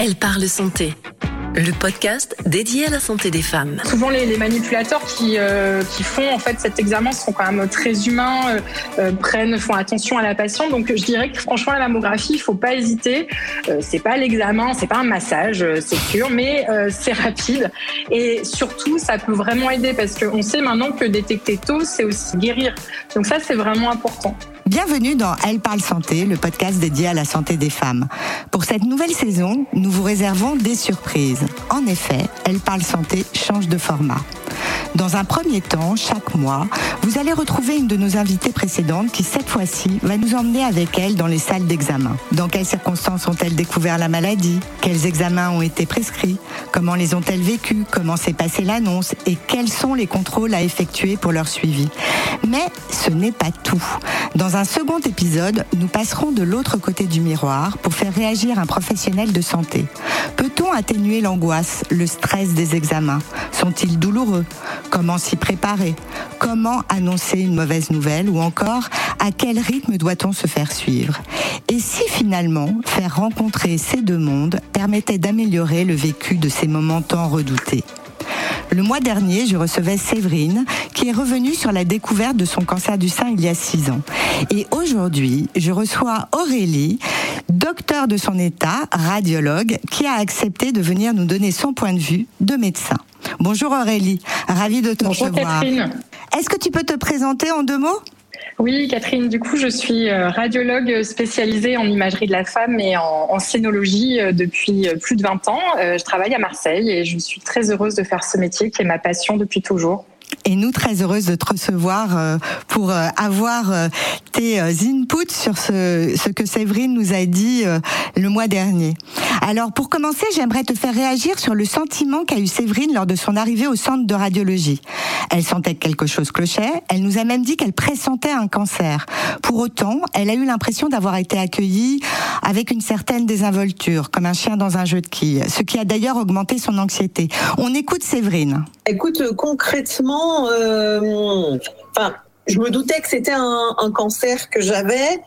Elle parle santé le podcast dédié à la santé des femmes. Souvent, les, manipulateurs qui, euh, qui font en fait cet examen sont quand même très humains, euh, euh, prennent, font attention à la patiente. Donc, je dirais que franchement, la mammographie, il faut pas hésiter. c'est pas l'examen, c'est pas un massage, c'est sûr, mais c'est rapide et surtout, ça peut vraiment aider parce qu'on sait maintenant que détecter tôt, c'est aussi guérir. Donc ça, c'est vraiment important. Bienvenue dans Elle parle santé, le podcast dédié à la santé des femmes. Pour cette nouvelle saison, nous vous réservons des surprises. En effet, Elle parle santé change de format. Dans un premier temps, chaque mois, vous allez retrouver une de nos invitées précédentes qui, cette fois-ci, va nous emmener avec elle dans les salles d'examen. Dans quelles circonstances ont-elles découvert la maladie? Quels examens ont été prescrits? Comment les ont-elles vécus Comment s'est passée l'annonce? Et quels sont les contrôles à effectuer pour leur suivi? Mais ce n'est pas tout. Dans un second épisode, nous passerons de l'autre côté du miroir pour faire réagir un professionnel de santé. Peut-on atténuer l'angoisse, le stress des examens. Sont-ils douloureux? Comment s'y préparer? Comment annoncer une mauvaise nouvelle? Ou encore, à quel rythme doit-on se faire suivre? Et si finalement, faire rencontrer ces deux mondes permettait d'améliorer le vécu de ces moments tant redoutés? Le mois dernier, je recevais Séverine, qui est revenue sur la découverte de son cancer du sein il y a six ans. Et aujourd'hui, je reçois Aurélie, docteur de son état, radiologue, qui a accepté de venir nous donner son point de vue de médecin. Bonjour Aurélie, ravie de te Bonjour Catherine. Est-ce que tu peux te présenter en deux mots? Oui, Catherine, du coup, je suis euh, radiologue spécialisée en imagerie de la femme et en, scénologie euh, depuis euh, plus de 20 ans. Je travaille à Marseille et je suis très heureuse de faire ce métier qui est ma passion depuis toujours et nous très heureuses de te recevoir euh, pour euh, avoir euh, tes inputs sur ce, ce que Séverine nous a dit le mois dernier. Alors pour commencer, j'aimerais te faire réagir sur le sentiment qu'a eu Séverine lors de son arrivée au centre de radiologie. Elle sentait que quelque chose clochait, elle nous a même dit qu'elle pressentait un cancer. Pour autant, elle a eu l'impression d'avoir été accueillie avec une certaine désinvolture, comme un chien dans un jeu de quilles, ce qui a d'ailleurs augmenté son anxiété. On écoute Séverine. Écoute, concrètement, euh, enfin, je me doutais que c'était un, cancer que j'avais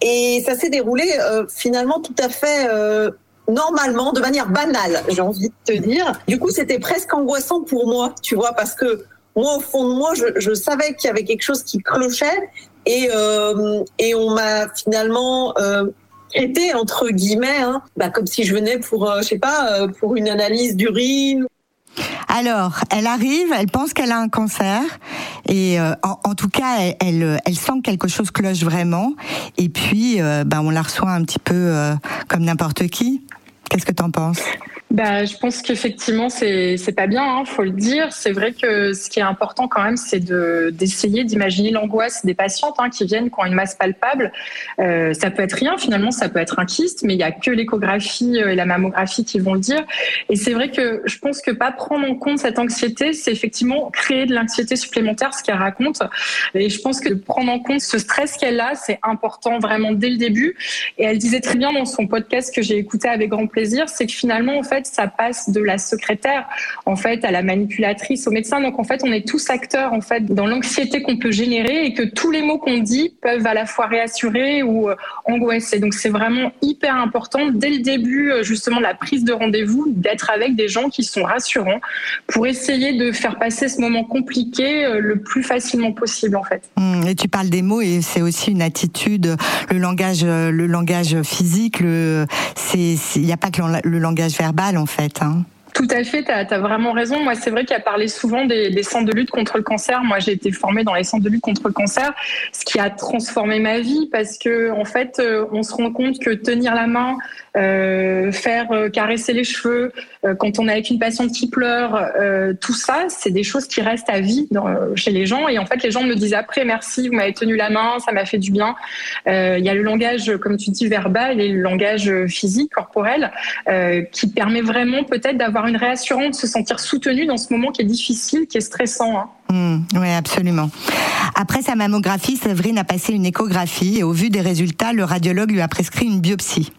et ça s'est déroulé euh, finalement tout à fait euh, normalement, de manière banale, j'ai envie de te dire. Du coup, c'était presque angoissant pour moi, tu vois, parce que moi, au fond de moi, je, savais qu'il y avait quelque chose qui clochait et, et on m'a finalement traité entre guillemets, hein, bah, comme si je venais pour, je sais pas, pour une analyse d'urine alors, elle arrive, elle pense qu'elle a un cancer, et euh, en, tout cas, elle, elle, sent que quelque chose cloche vraiment, et puis euh, ben, on la reçoit un petit peu euh, comme n'importe qui. Qu'est-ce que tu en penses? Bah, je pense qu'effectivement, c'est c'est pas bien, hein, faut le dire. C'est vrai que ce qui est important quand même, c'est de d'essayer d'imaginer l'angoisse des patientes hein, qui viennent qui ont une masse palpable. Euh, ça peut être rien finalement, ça peut être un kyste, mais il y a que l'échographie euh, et la mammographie qui vont le dire. Et c'est vrai que je pense que pas prendre en compte cette anxiété, c'est effectivement créer de l'anxiété supplémentaire, ce qu'elle raconte. Et je pense que prendre en compte ce stress qu'elle a, c'est important vraiment dès le début. Et elle disait très bien dans son podcast que j'ai écouté avec grand plaisir, c'est que finalement en fait ça passe de la secrétaire en fait à la manipulatrice, au médecin. Donc en fait, on est tous acteurs en fait dans l'anxiété qu'on peut générer et que tous les mots qu'on dit peuvent à la fois réassurer ou euh, angoisser. Donc c'est vraiment hyper important dès le début euh, justement de la prise de rendez-vous d'être avec des gens qui sont rassurants pour essayer de faire passer ce moment compliqué euh, le plus facilement possible en fait. Mmh, et tu parles des mots et c'est aussi une attitude, le langage, le langage physique, il n'y a pas que le langage verbal en fait. Hein. Tout à fait, tu as, vraiment raison. Moi, c'est vrai qu'il a parlé souvent des, centres de lutte contre le cancer. Moi, j'ai été formée dans les centres de lutte contre le cancer, ce qui a transformé ma vie parce que, en fait, euh, on se rend compte que tenir la main, euh, faire euh, caresser les cheveux, quand on est avec une patiente qui pleure, tout ça, c'est des choses qui restent à vie chez les gens. Et en fait, les gens me disent après, merci, vous m'avez tenu la main, ça m'a fait du bien. Il y a le langage, comme tu dis, verbal et le langage physique, corporel, qui permet vraiment peut-être d'avoir une réassurance, se sentir soutenu dans ce moment qui est difficile, qui est stressant. Hein. Mmh, oui, absolument. Après sa mammographie, Séverine a passé une échographie et au vu des résultats, le radiologue lui a prescrit une biopsie.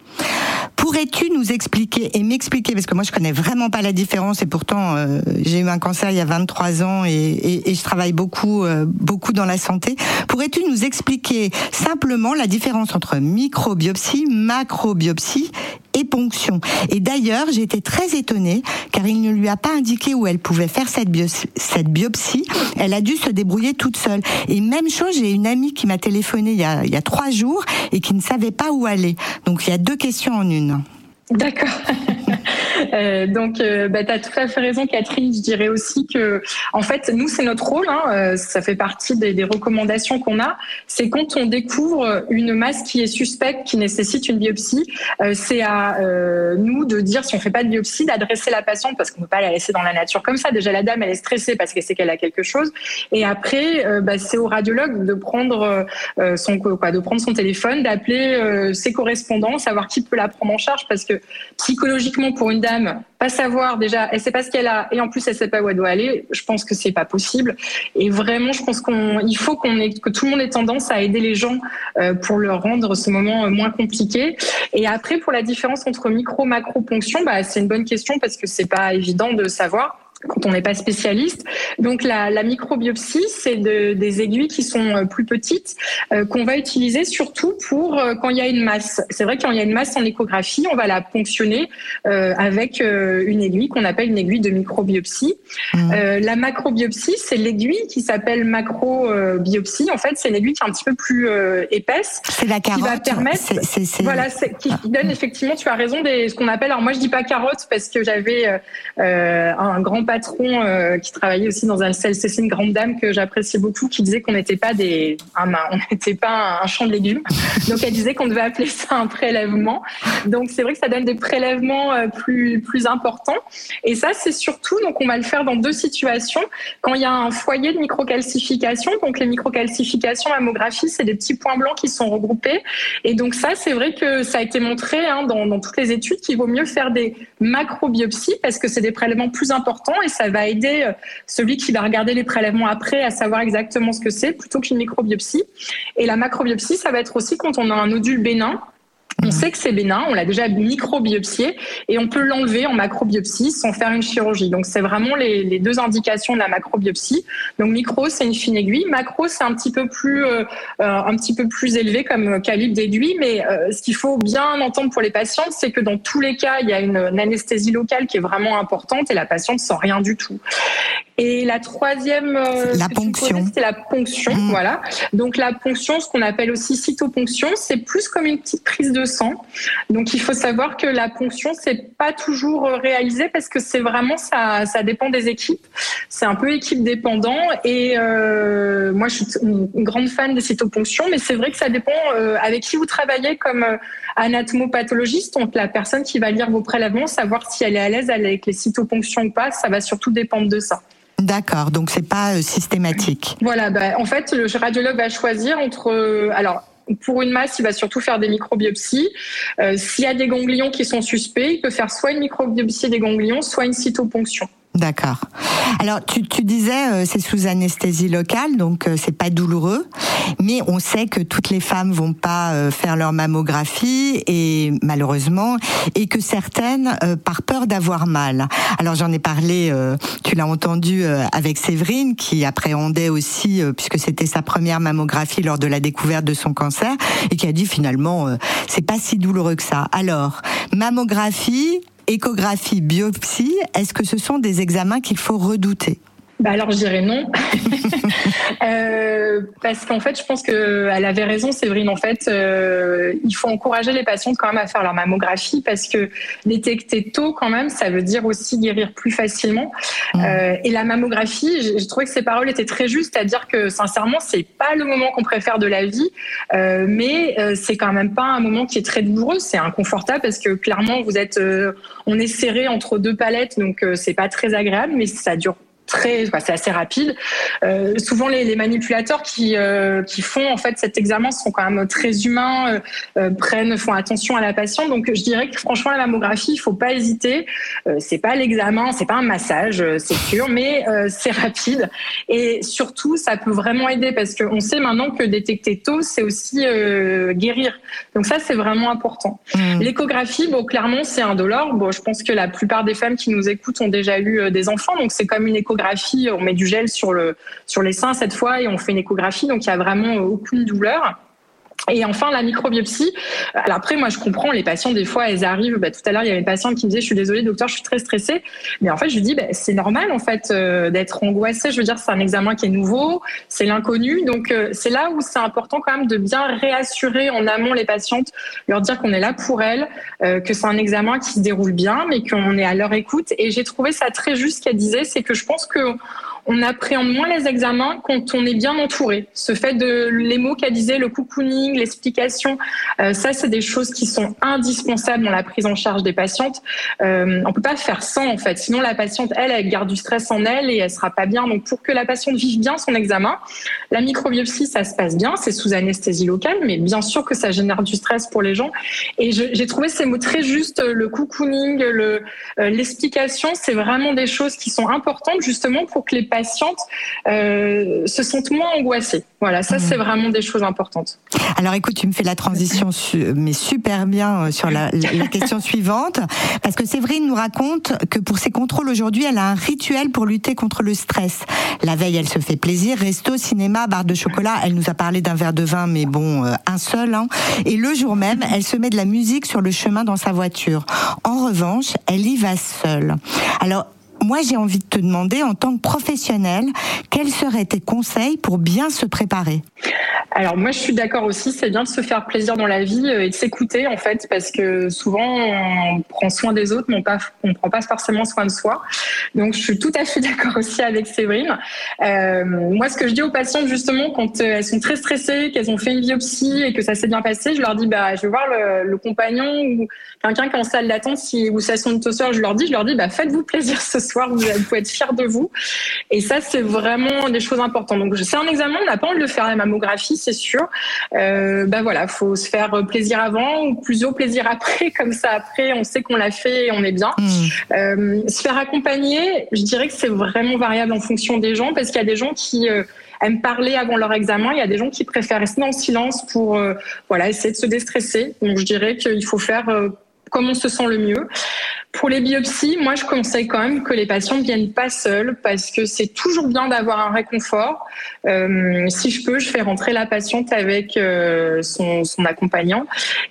Pourrais-tu nous expliquer et m'expliquer, parce que moi je connais vraiment pas la différence et pourtant euh, j'ai eu un cancer il y a 23 ans et, je travaille beaucoup, euh, beaucoup dans la santé. Pourrais-tu nous expliquer simplement la différence entre microbiopsie, macrobiopsie et ponction. Et d'ailleurs, j'étais très étonnée car il ne lui a pas indiqué où elle pouvait faire cette, cette biopsie. Elle a dû se débrouiller toute seule. Et même chose, j'ai une amie qui m'a téléphoné il y, a, il y a trois jours et qui ne savait pas où aller. Donc il y a deux questions en une. D'accord. Euh, donc, euh, bah, tu as tout à fait raison, Catherine. Je dirais aussi que, en fait, nous, c'est notre rôle. Hein, euh, ça fait partie des, recommandations qu'on a. C'est quand on découvre une masse qui est suspecte, qui nécessite une biopsie, euh, c'est à nous de dire, si on fait pas de biopsie, d'adresser la patiente parce qu'on peut pas la laisser dans la nature comme ça. Déjà, la dame, elle est stressée parce qu'elle sait qu'elle a quelque chose. Et après, bah, c'est au radiologue de prendre son quoi, de prendre son téléphone, d'appeler ses correspondants, savoir qui peut la prendre en charge parce que psychologiquement, pour une dame, pas savoir déjà, elle sait pas ce qu'elle a et en plus elle sait pas où elle doit aller. Je pense que c'est pas possible. Et vraiment, je pense qu'on, il faut qu'on que tout le monde ait tendance à aider les gens euh, pour leur rendre ce moment euh, moins compliqué. Et après, pour la différence entre micro macro ponction, bah, c'est une bonne question parce que c'est pas évident de savoir quand on n'est pas spécialiste. Donc la, la microbiopsie, c'est de, des aiguilles qui sont euh, plus petites euh, qu'on va utiliser surtout pour euh, quand il y a une masse. C'est vrai quand il y a une masse en échographie, on va la ponctionner euh, avec une aiguille qu'on appelle une aiguille de microbiopsie. Mmh. la macrobiopsie, c'est l'aiguille qui s'appelle macrobiopsie. En fait, c'est une aiguille qui est un petit peu plus épaisse. C'est la carotte. Qui va permettre, voilà, qui donne effectivement, tu as raison, des, ce qu'on appelle. Alors moi, je dis pas carotte parce que j'avais un grand patron euh, qui travaillait aussi dans un CLCC, une grande dame que j'appréciais beaucoup, qui disait qu'on n'était pas des, un, on n'était pas un champ de légumes. Donc elle disait qu'on devait appeler ça un prélèvement. Donc c'est vrai que ça donne des prélèvements euh, plus plus importants. Et ça c'est surtout donc on va le faire dans deux situations. Quand il y a un foyer de microcalcification, donc les microcalcifications mammographie, c'est des petits points blancs qui sont regroupés. Et donc ça c'est vrai que ça a été montré hein, dans, dans toutes les études qu'il vaut mieux faire des macrobiopsies parce que c'est des prélèvements plus importants et ça va aider euh, celui qui va regarder les prélèvements après à savoir exactement ce que c'est plutôt qu'une microbiopsie. Et la macrobiopsie, ça va être aussi quand on a un nodule bénin on sait que c'est bénin, on l'a déjà microbiopsié et on peut l'enlever en macrobiopsie sans faire une chirurgie. Donc c'est vraiment les, deux indications de la macrobiopsie. Donc micro c'est une fine aiguille, macro c'est un petit peu plus euh, euh un petit peu plus élevé comme calibre d'aiguille. Mais euh, ce qu'il faut bien entendre pour les patientes, c'est que dans tous les cas il y a une, une, anesthésie locale qui est vraiment importante et la patiente sent rien du tout. Et la troisième, euh, la ponction, c'est la ponction, mmh. voilà. Donc la ponction, ce qu'on appelle aussi cytoponction, c'est plus comme une petite prise de sang. Donc il faut savoir que la ponction, c'est pas toujours euh, réalisé parce que c'est vraiment ça, ça dépend des équipes. C'est un peu équipe dépendant. Et euh, moi, je suis une grande fan des cytoponctions, mais c'est vrai que ça dépend euh, avec qui vous travaillez comme euh, anatomopathologiste, donc la personne qui va lire vos prélèvements, savoir si elle est à l'aise avec les cytoponctions ou pas. Ça va surtout dépendre de ça. D'accord, donc c'est pas euh, systématique. Voilà, bah, en fait, le radiologue va choisir entre. Euh, alors, pour une masse, il va surtout faire des microbiopsies. Euh, S'il y a des ganglions qui sont suspects, il peut faire soit une microbiopsie des ganglions, soit une cytoponction. D'accord. Alors tu, tu disais euh, c'est sous anesthésie locale donc euh, c'est pas douloureux mais on sait que toutes les femmes vont pas euh, faire leur mammographie et malheureusement et que certaines euh, par peur d'avoir mal. Alors j'en ai parlé euh, tu l'as entendu euh, avec Séverine qui appréhendait aussi puisque c'était sa première mammographie lors de la découverte de son cancer et qui a dit finalement c'est pas si douloureux que ça. Alors mammographie échographie, biopsie, est-ce que ce sont des examens qu'il faut redouter? Bah alors je dirais non, euh, parce qu'en fait je pense qu'elle avait raison Séverine. En fait, euh, il faut encourager les patientes quand même à faire leur mammographie parce que détecter tôt quand même, ça veut dire aussi guérir plus facilement. Mmh. Euh, et la mammographie, j'ai trouvé que ces paroles étaient très justes, à dire que sincèrement c'est pas le moment qu'on préfère de la vie, euh, mais euh, c'est quand même pas un moment qui est très douloureux, c'est inconfortable parce que clairement vous êtes, euh, on est serré entre deux palettes, donc c'est pas très agréable, mais ça dure très, c'est assez rapide. Euh, souvent, les, les, manipulateurs qui, euh, qui font en fait cet examen sont quand même très humains, euh, prennent, font attention à la patiente. Donc, je dirais que franchement, la mammographie, il faut pas hésiter. C'est pas l'examen, c'est pas un massage, c'est sûr, mais c'est rapide et surtout, ça peut vraiment aider parce qu'on sait maintenant que détecter tôt, c'est aussi guérir. Donc ça, c'est vraiment important. Mmh. L'échographie, bon, clairement, c'est indolore. Bon, je pense que la plupart des femmes qui nous écoutent ont déjà eu des enfants, donc c'est comme une échographie on met du gel sur, le, sur les seins cette fois et on fait une échographie, donc il n'y a vraiment aucune douleur. Et enfin, la microbiopsie. Alors après, moi, je comprends, les patients, des fois, elles arrivent. Bah, tout à l'heure, il y avait une patiente qui me disait, je suis désolée, docteur, je suis très stressée. Mais en fait, je lui dis, bah, c'est normal, en fait, euh, d'être angoissée. Je veux dire, c'est un examen qui est nouveau, c'est l'inconnu. Donc, euh, c'est là où c'est important quand même de bien réassurer en amont les patientes, leur dire qu'on est là pour elles, euh, que c'est un examen qui se déroule bien, mais qu'on est à leur écoute. Et j'ai trouvé ça très juste qu'elle disait, c'est que je pense que on appréhende moins les examens quand on est bien entouré. Ce fait de les mots qu'elle disait, le cocooning, l'explication, euh, ça c'est des choses qui sont indispensables dans la prise en charge des patientes. Euh, on peut pas faire sans en fait, sinon la patiente elle elle garde du stress en elle et elle sera pas bien. Donc pour que la patiente vive bien son examen, la microbiopsie ça se passe bien, c'est sous anesthésie locale, mais bien sûr que ça génère du stress pour les gens. Et j'ai trouvé ces mots très justes, le cocooning, euh, l'explication, c'est vraiment des choses qui sont importantes justement pour que les patientes euh, se sentent moins angoissées. Voilà, ça c'est mmh. vraiment des choses importantes. Alors écoute, tu me fais la transition mais super bien euh, sur la, la question suivante, parce que Séverine nous raconte que pour ses contrôles aujourd'hui, elle a un rituel pour lutter contre le stress. La veille, elle se fait plaisir, resto, cinéma, barre de chocolat. Elle nous a parlé d'un verre de vin, mais bon, euh, un seul. Hein. Et le jour même, elle se met de la musique sur le chemin dans sa voiture. En revanche, elle y va seule. Alors moi, j'ai envie de te demander, en tant que professionnel, quels seraient tes conseils pour bien se préparer? Alors moi je suis d'accord aussi, c'est bien de se faire plaisir dans la vie euh, et de s'écouter en fait parce que souvent on prend soin des autres mais on ne prend pas forcément soin de soi. Donc je suis tout à fait d'accord aussi avec Séverine. Euh, moi ce que je dis aux patientes justement quand euh, elles sont très stressées, qu'elles ont fait une biopsie et que ça s'est bien passé, je leur dis bah je vais voir le, compagnon ou quelqu'un qui est en salle d'attente si ou ça son soeur, je leur dis je leur dis bah faites-vous plaisir ce soir, vous, pouvez être fiers de vous. Et ça c'est vraiment des choses importantes. Donc c'est un examen, on n'a pas envie de le faire la mammographie c'est sûr. Euh, bah voilà, faut se faire plaisir avant ou plutôt plaisir après, comme ça après on sait qu'on l'a fait et on est bien. Hmm. Euh, se faire accompagner, je dirais que c'est vraiment variable en fonction des gens parce qu'il y a des gens qui euh, aiment parler avant leur examen. Il y a des gens qui préfèrent rester en silence pour euh, voilà essayer de se déstresser. Donc je dirais qu'il faut faire comme on se sent le mieux. Pour les biopsies, moi, je conseille quand même que les patients ne viennent pas seuls parce que c'est toujours bien d'avoir un réconfort. Euh, si je peux, je fais rentrer la patiente avec euh, son, son, accompagnant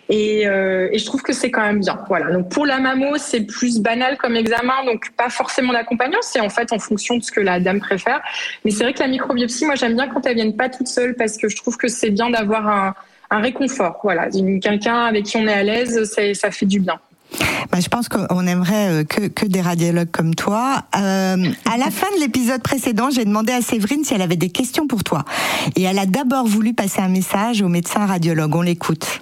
et, euh, et, je trouve que c'est quand même bien. Voilà. Donc pour la mammo, c'est plus banal comme examen, donc pas forcément d'accompagnant. C'est en fait en fonction de ce que la dame préfère. Mais c'est vrai que la microbiopsie, moi, j'aime bien quand elles viennent pas toutes seules parce que je trouve que c'est bien d'avoir un un réconfort. Voilà, quelqu'un avec qui on est à l'aise, ça fait du bien. Bah, je pense qu'on aimerait euh, que, des radiologues comme toi. Euh, à la fin de l'épisode précédent, j'ai demandé à Séverine si elle avait des questions pour toi. Et elle a d'abord voulu passer un message au médecin radiologue. On l'écoute.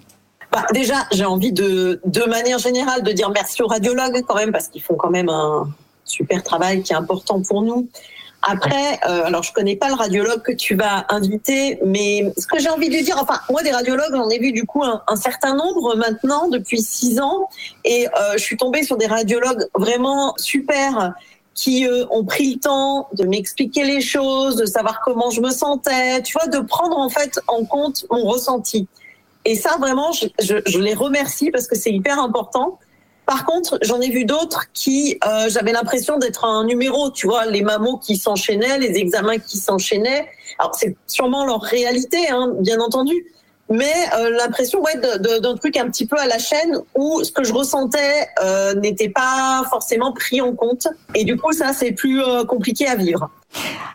Bah, déjà, j'ai envie de, de manière générale, de dire merci aux radiologues quand même, parce qu'ils font quand même un super travail qui est important pour nous. Après, euh, alors je connais pas le radiologue que tu vas inviter, mais ce que j'ai envie de dire, enfin moi des radiologues, j'en ai vu du coup un, certain nombre maintenant depuis six ans, et euh, je suis tombée sur des radiologues vraiment super qui euh, ont pris le temps de m'expliquer les choses, de savoir comment je me sentais, tu vois, de prendre en fait en compte mon ressenti. Et ça vraiment, je, je, je les remercie parce que c'est hyper important. Par contre, j'en ai vu d'autres qui, euh, j'avais l'impression d'être un numéro, tu vois, les mamots qui s'enchaînaient, les examens qui s'enchaînaient. Alors c'est sûrement leur réalité, hein, bien entendu, mais euh, l'impression ouais, d'un truc un petit peu à la chaîne où ce que je ressentais euh, n'était pas forcément pris en compte. Et du coup, ça, c'est plus euh, compliqué à vivre.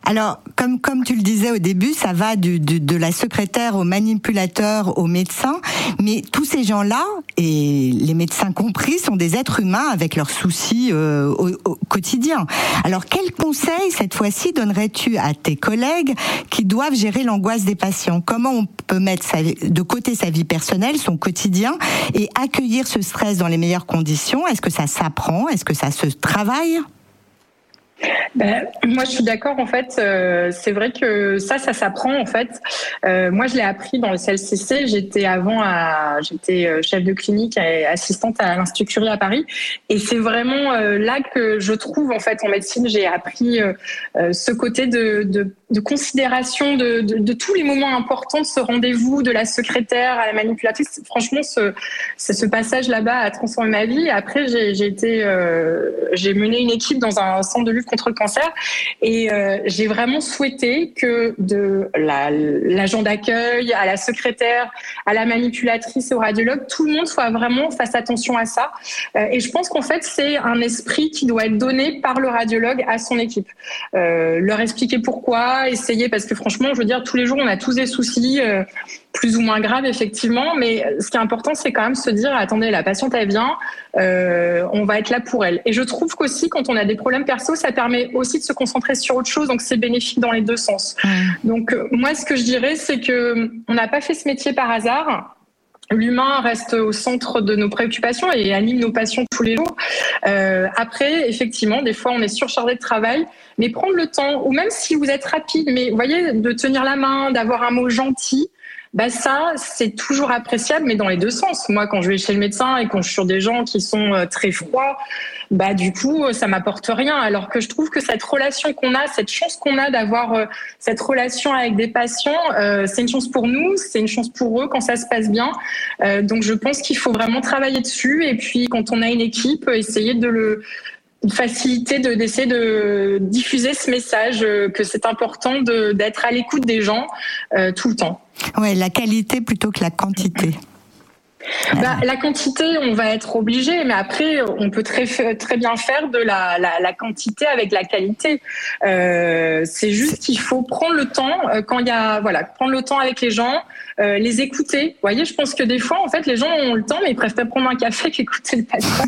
Alors, comme comme tu le disais au début, ça va du, de la secrétaire au manipulateur au médecin, mais tous ces gens-là et les médecins compris sont des êtres humains avec leurs soucis euh, au, au, quotidien. Alors, quel conseil cette fois-ci donnerais-tu à tes collègues qui doivent gérer l'angoisse des patients? Comment on peut mettre de côté sa vie personnelle, son quotidien, et accueillir ce stress dans les meilleures conditions? Est-ce que ça s'apprend? Est-ce que ça se travaille? Ben, moi, je suis d'accord. En fait, euh, c'est vrai que ça, ça s'apprend. En fait, euh, moi, je l'ai appris dans le CLCC. J'étais avant, j'étais euh, chef de clinique et assistante à l'Institut Curie à Paris, et c'est vraiment là que je trouve, en fait, en médecine, j'ai appris ce côté de, considération de, tous les moments importants de ce rendez-vous, de la secrétaire à la manipulatrice. Franchement, ce, ce passage là-bas a transformé ma vie. Après, j'ai, j'ai mené une équipe dans un centre de lutte contre le cancer. Et euh, j'ai vraiment souhaité que de l'agent d'accueil à la secrétaire, à la manipulatrice au radiologue, tout le monde soit vraiment fasse attention à ça. Euh, et je pense qu'en fait, c'est un esprit qui doit être donné par le radiologue à son équipe. Euh, leur expliquer pourquoi, essayer, parce que franchement, je veux dire, tous les jours, on a tous des soucis plus ou moins graves, effectivement. Mais ce qui est important, c'est quand même se dire, attendez, la patiente, elle vient, on va être là pour elle. Et je trouve qu'aussi, quand on a des problèmes perso, ça permet aussi de se concentrer sur autre chose. Donc, c'est bénéfique dans les deux sens. Donc, moi, ce que je dirais, c'est que on n'a pas fait ce métier par hasard l'humain reste au centre de nos préoccupations et anime nos passions tous les jours. Euh, après, effectivement, des fois, on est surchargé de travail, mais prendre le temps, ou même si vous êtes rapide, mais vous voyez, de tenir la main, d'avoir un mot gentil, bah ça, c'est toujours appréciable, mais dans les deux sens. Moi, quand je vais chez le médecin et quand je suis sur des gens qui sont euh, très froids, bah du coup, ça m'apporte rien. Alors que je trouve que cette relation qu'on a, cette chance qu'on a d'avoir euh, cette relation avec des patients, euh, c'est une chance pour nous, c'est une chance pour eux quand ça se passe bien. donc, je pense qu'il faut vraiment travailler dessus. Et puis, quand on a une équipe, essayer de le faciliter de d'essayer de diffuser ce message que c'est important d'être à l'écoute des gens tout le temps. Ouais, la qualité plutôt que la quantité. Bah, la quantité, on va être obligé, mais après, on peut très, très bien faire de la, la, la quantité avec la qualité. Euh, c'est juste qu'il faut prendre le temps euh, quand il y a, voilà, prendre le temps avec les gens, euh, les écouter. Vous voyez, je pense que des fois, en fait, les gens ont le temps, mais ils préfèrent prendre un café qu'écouter le patient.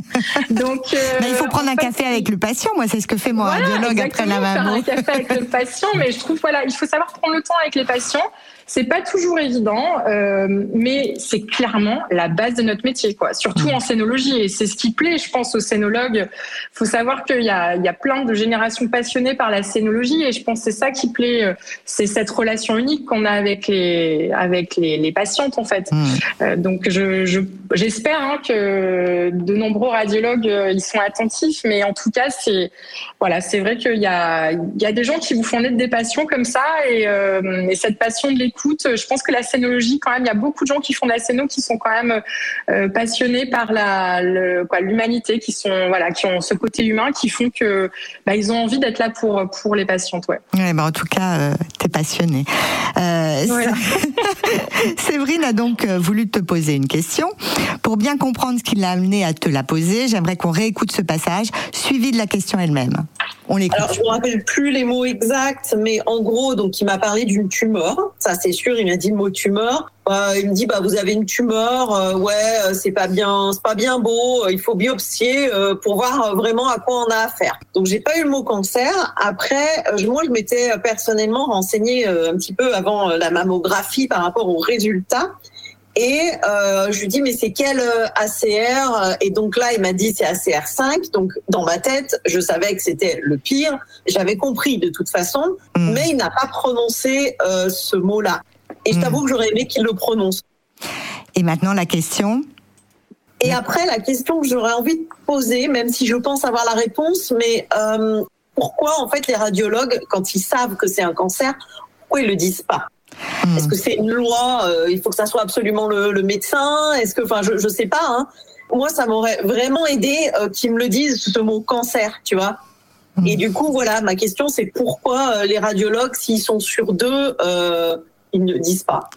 Donc, mais il faut prendre un café avec le patient. Moi, c'est ce que fait mon radiologue après la maman. Faire un café avec le patient, mais je trouve, voilà, il faut savoir prendre le temps avec les patients. C'est pas toujours évident, euh, mais c'est clairement la base de notre métier, quoi. Surtout en scénologie, et c'est ce qui plaît, je pense, aux scénologues. Faut savoir qu'il y a, il y a plein de générations passionnées par la scénologie, et je pense que c'est ça qui plaît, euh, c'est cette relation unique qu'on a avec les, avec les, les patientes, en fait. Mmh. Euh, donc, je, j'espère hein, que de nombreux radiologues ils sont attentifs, mais en tout cas, c'est, voilà, c'est vrai qu'il y a, il y a des gens qui vous font naître des passions comme ça, et, euh, et cette passion de écoute. Je pense que la scénologie, quand même, il y a beaucoup de gens qui font de la scéno qui sont quand même euh, passionnés par la, le, quoi, l'humanité, qui sont, voilà, qui ont ce côté humain, qui font que, bah, ils ont envie d'être là pour pour les patientes, ouais. ouais bah, en tout cas, euh, t'es passionnée. Euh, voilà. Séverine a donc euh, voulu te poser une question. Pour bien comprendre ce qui l'a amené à te la poser, j'aimerais qu'on réécoute ce passage, suivi de la question elle-même. On l'écoute. Alors, je me rappelle plus les mots exacts, mais en gros, donc, il m'a parlé d'une tumeur. Ça, c'est sûr. Il m'a dit le mot tumeur. Euh, il me dit, bah, vous avez une tumeur. Euh, ouais, euh, c'est pas bien, c'est pas bien beau. Il faut biopsier pour voir vraiment à quoi on a affaire. Donc, j'ai pas eu le mot cancer. Après, moi, je m'étais personnellement renseignée un petit peu avant la mammographie par rapport aux résultats. Et euh, je lui dis mais c'est quel euh, ACR Et donc là il m'a dit c'est ACR 5. Donc dans ma tête je savais que c'était le pire. J'avais compris de toute façon, mmh. mais il n'a pas prononcé euh, ce mot-là. Et je t'avoue mmh. que j'aurais aimé qu'il le prononce. Et maintenant la question? Et après la question que j'aurais envie de poser, même si je pense avoir la réponse, mais euh, pourquoi en fait les radiologues quand ils savent que c'est un cancer, pourquoi ils le disent pas? Hmm. Est-ce que c'est une loi euh, Il faut que ça soit absolument le, le médecin? Est-ce que, enfin, je je sais pas. Hein. Moi, ça m'aurait vraiment aidé euh, qu'ils me le disent ce mot cancer, tu vois. Hmm. Et du coup, voilà, ma question, c'est pourquoi euh, les radiologues, s'ils sont sur deux, ils ne disent pas?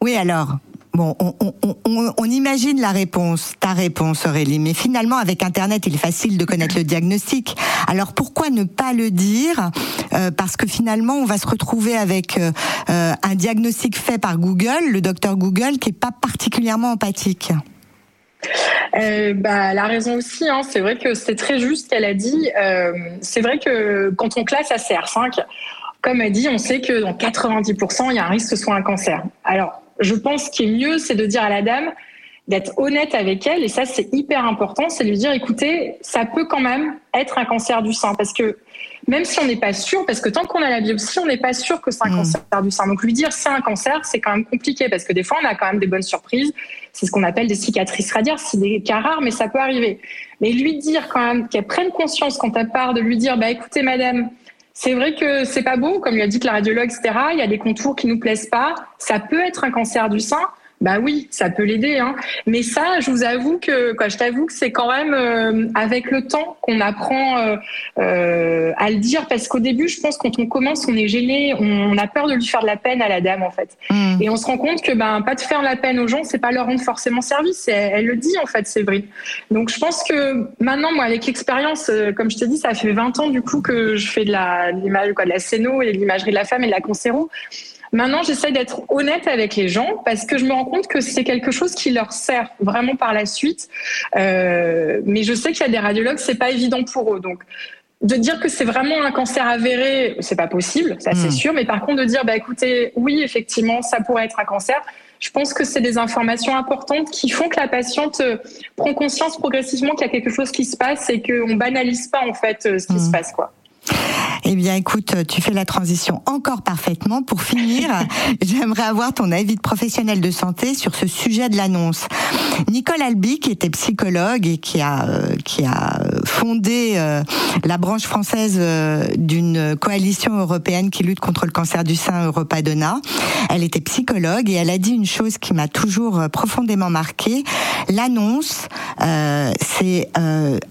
Oui, alors, On, imagine la réponse, ta réponse Aurélie, mais finalement avec Internet, il est facile de connaître le diagnostic. Alors pourquoi ne pas le dire? Euh, Parce que finalement, on va se retrouver avec euh, euh, un diagnostic fait par Google, le docteur Google, qui est pas particulièrement empathique. Bah, la raison aussi, hein, c'est vrai que c'est très juste qu'elle a dit. C'est vrai que quand on classe à CR5, comme elle dit, on sait que dans 90%, il y a un risque que ce soit un cancer. Alors, je pense qu'il est mieux, c'est de dire à la dame d'être honnête avec elle, et ça c'est hyper important, c'est de lui dire, écoutez, ça peut quand même être un cancer du sein, parce que même si on n'est pas sûr, parce que tant qu'on a la biopsie, on n'est pas sûr que c'est un mmh. cancer du sein. Donc lui dire c'est un cancer, c'est quand même compliqué, parce que des fois on a quand même des bonnes surprises, c'est ce qu'on appelle des cicatrices radiaires, c'est des cas rares, mais ça peut arriver. Mais lui dire quand même qu'elle prenne conscience quand elle part, de lui dire, bah écoutez madame, c'est vrai que c'est pas beau, comme lui a dit que la radiologue, etc. Il y a des contours qui nous plaisent pas. Ça peut être un cancer du sein. Bah oui, ça peut l'aider. Hein. Mais ça, je vous avoue que, quoi, je t'avoue que c'est quand même euh, avec le temps qu'on apprend euh, euh, à le dire, parce qu'au début, je pense quand on commence, on est gêné, on, a peur de lui faire de la peine à la dame en fait, mm. et on se rend compte que ben pas de faire la peine aux gens, c'est pas leur rendre forcément service. Elle, elle, le dit en fait, Séverine. Donc je pense que maintenant, moi, avec l'expérience, comme je te dis, ça fait 20 ans du coup que je fais de la l'image, quoi, de la scéno et de l'imagerie de la femme et de la conséro. Maintenant, j'essaie d'être honnête avec les gens parce que je me rends compte que c'est quelque chose qui leur sert vraiment par la suite. Euh, mais je sais qu'il y a des radiologues, c'est pas évident pour eux. Donc, de dire que c'est vraiment un cancer avéré, c'est pas possible, ça c'est hmm. sûr. Mais par contre, de dire, bah écoutez, oui, effectivement, ça pourrait être un cancer. Je pense que c'est des informations importantes qui font que la patiente euh, prend conscience progressivement qu'il y a quelque chose qui se passe et qu'on banalise pas en fait euh, ce qui se hmm. passe, quoi. Eh bien, écoute, tu fais la transition encore parfaitement. Pour finir, j'aimerais avoir ton avis de professionnel de santé sur ce sujet de l'annonce. Nicole Albi, qui était psychologue et qui a euh, qui a fondé euh, la branche française euh, d'une coalition européenne qui lutte contre le cancer du sein, Europadona. Elle était psychologue et elle a dit une chose qui m'a toujours profondément marquée. L'annonce, c'est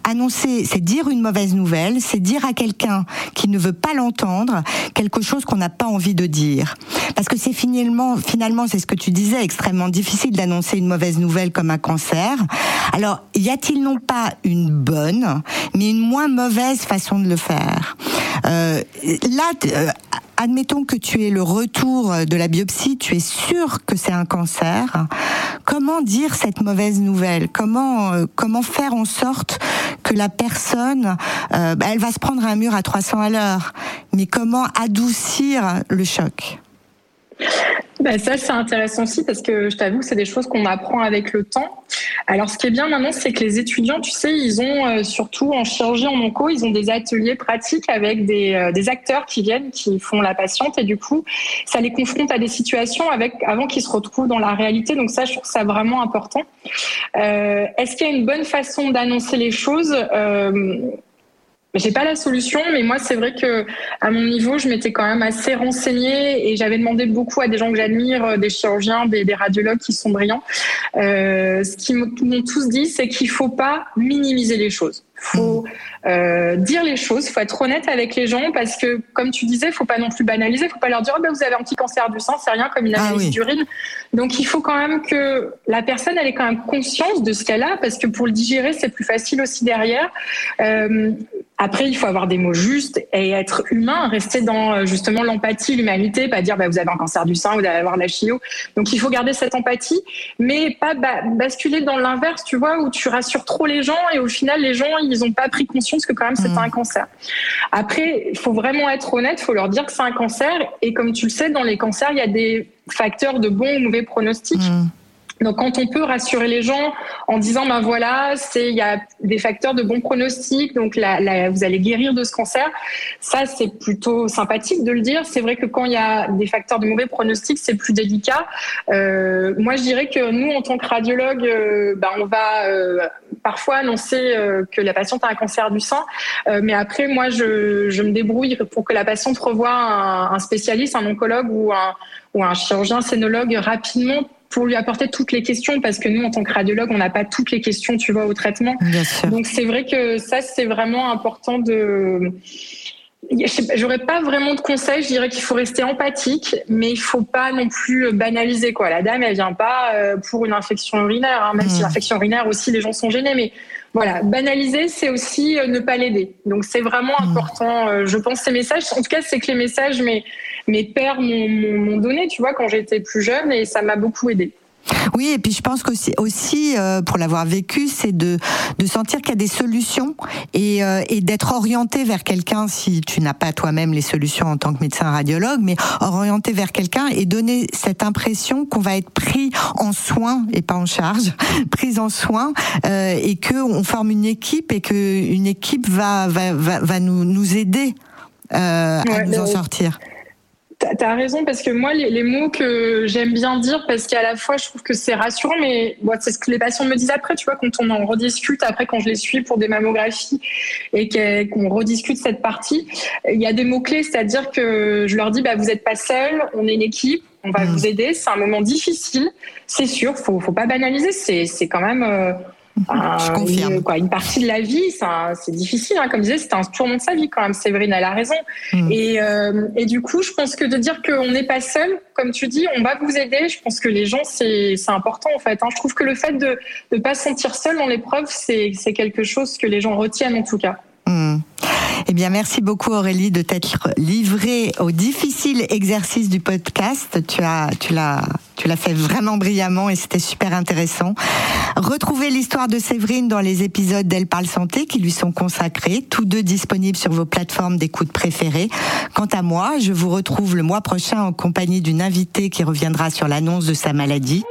annoncer, c'est dire une mauvaise nouvelle, c'est dire à quelqu'un qui ne veut pas l'entendre quelque chose qu'on n'a pas envie de dire. Parce que c'est finalement, finalement, c'est ce que tu disais, extrêmement difficile d'annoncer une mauvaise nouvelle comme un cancer. Alors, y a-t-il non pas une bonne, mais une moins mauvaise façon de le faire? Euh, Là, euh, admettons que tu aies le retour de la biopsie, tu es sûr que c'est un cancer. Comment dire cette mauvaise nouvelle? Comment euh, comment faire en sorte que la personne, euh, bah, elle va se prendre un mur à 300 à l'heure, mais comment adoucir le choc? Ben ça, c'est intéressant aussi parce que je t'avoue que c'est des choses qu'on apprend avec le temps. Alors, ce qui est bien maintenant, c'est que les étudiants, tu sais, ils ont euh, surtout en chirurgie en onco, ils ont des ateliers pratiques avec des, euh, des, acteurs qui viennent, qui font la patiente, et du coup, ça les confronte à des situations avec avant qu'ils se retrouvent dans la réalité. Donc ça, je trouve ça vraiment important. Euh, Est-ce qu'il y a une bonne façon d'annoncer les choses j'ai pas la solution, mais moi c'est vrai que à mon niveau, je m'étais quand même assez renseignée et j'avais demandé beaucoup à des gens que j'admire, euh, des chirurgiens, des, radiologues qui sont brillants. Euh, ce qu'ils m'ont tous dit, c'est qu'il faut pas minimiser les choses faut euh, dire les choses, faut être honnête avec les gens parce que, comme tu disais, faut pas non plus banaliser, faut pas leur dire oh, ben, vous avez un petit cancer du sang, c'est rien comme une ah analyse d'urine. Donc il faut quand même que la personne elle ait quand même conscience de ce qu'elle a parce que pour le digérer c'est plus facile aussi derrière. Euh, après il faut avoir des mots justes et être humain, rester dans euh, justement l'empathie, l'humanité, pas dire bah, vous avez un cancer du sein, vous allez avoir la chio. Donc il faut garder cette empathie, mais pas basculer dans l'inverse, tu vois, où tu rassures trop les gens et au final les gens ils n'ont pas pris conscience que quand même c'était mmh. un cancer. Après, il faut vraiment être honnête, il faut leur dire que c'est un cancer. Et comme tu le sais, dans les cancers, il y a des facteurs de bons ou mauvais pronostics. Mmh. Donc, quand on peut rassurer les gens en disant, ben voilà, c'est il y a des facteurs de bon pronostic, donc la, vous allez guérir de ce cancer, ça c'est plutôt sympathique de le dire. C'est vrai que quand il y a des facteurs de mauvais pronostic, c'est plus délicat. Euh, moi, je dirais que nous, en tant que radiologue, euh, ben, on va euh, parfois annoncer euh, que la patiente a un cancer du sein, euh, mais après, moi, je, je, me débrouille pour que la patiente revoie un, un spécialiste, un oncologue ou un, ou un chirurgien scénologue rapidement pour lui apporter toutes les questions. Parce que nous en tant que radiologue on n'a pas toutes les questions tu vois au traitement. Donc c'est vrai que ça c'est vraiment important de J'aurais pas vraiment de conseils. Je dirais qu'il faut rester empathique, mais il faut pas non plus banaliser quoi. La dame, elle vient pas euh, pour une infection urinaire, hein, même si hmm. l'infection urinaire aussi, les gens sont gênés. Mais voilà, banaliser, c'est aussi euh, ne pas l'aider. Donc c'est vraiment hmm. important. Euh, je pense ces messages. En tout cas, c'est que les messages, mais mes pères m'ont donné, tu vois, quand j'étais plus jeune, et ça m'a beaucoup aidé. Oui, et puis je pense qu'aussi aussi, euh, pour l'avoir vécu, c'est de, de sentir qu'il y a des solutions et, euh, et d'être orienté vers quelqu'un si tu n'as pas toi-même les solutions en tant que médecin radiologue, mais orienté vers quelqu'un et donner cette impression qu'on va être pris en soin et pas en charge, pris en soin euh, et que on forme une équipe et que une équipe va va va, va nous nous aider euh, à nous en sortir. T'as raison parce que moi les, mots que j'aime bien dire parce qu'à la fois je trouve que c'est rassurant mais bon, c'est ce que les patients me disent après tu vois quand on en rediscute après quand je les suis pour des mammographies et qu'on rediscute cette partie il y a des mots clés c'est-à-dire que je leur dis bah vous êtes pas seul on est une équipe On va mm. vous aider. C'est un moment difficile, c'est sûr. Faut, faut pas banaliser. C'est, c'est quand même. Euh, je confirme. Une, quoi, une partie de la vie, c'est difficile. Hein. Comme je disais, c'était un tournant de sa vie quand même. Séverine, elle a raison. Mm. Et, euh, et, du coup, je pense que de dire qu'on n'est pas seul, comme tu dis, on va vous aider. Je pense que les gens, c'est important en fait. Hein. Je trouve que le fait de ne pas se sentir seul dans l'épreuve, c'est quelque chose que les gens retiennent en tout cas. Mm. Eh bien, merci beaucoup Aurélie de t'être livrée au difficile exercice du podcast. Tu as, tu l'as, tu l'as fait vraiment brillamment et c'était super intéressant. Retrouvez l'histoire de Séverine dans les épisodes d'Elle parle santé qui lui sont consacrés, tous deux disponibles sur vos plateformes d'écoute préférées. Quant à moi, je vous retrouve le mois prochain en compagnie d'une invitée qui reviendra sur l'annonce de sa maladie.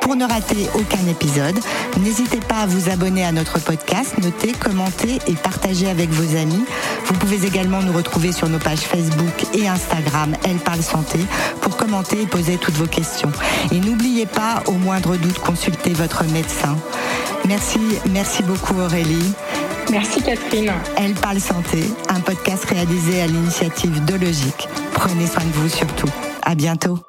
Pour ne rater aucun épisode, n'hésitez pas à vous abonner à notre podcast, noter, commenter et partager avec vos amis. Vous pouvez également nous retrouver sur nos pages Facebook et Instagram Elle parle santé pour commenter et poser toutes vos questions. Et n'oubliez pas, au moindre doute, consulter votre médecin. Merci, merci beaucoup Aurélie. Merci Catherine. Elle parle santé, un podcast réalisé à l'initiative de Logique. Prenez soin de vous surtout. À bientôt.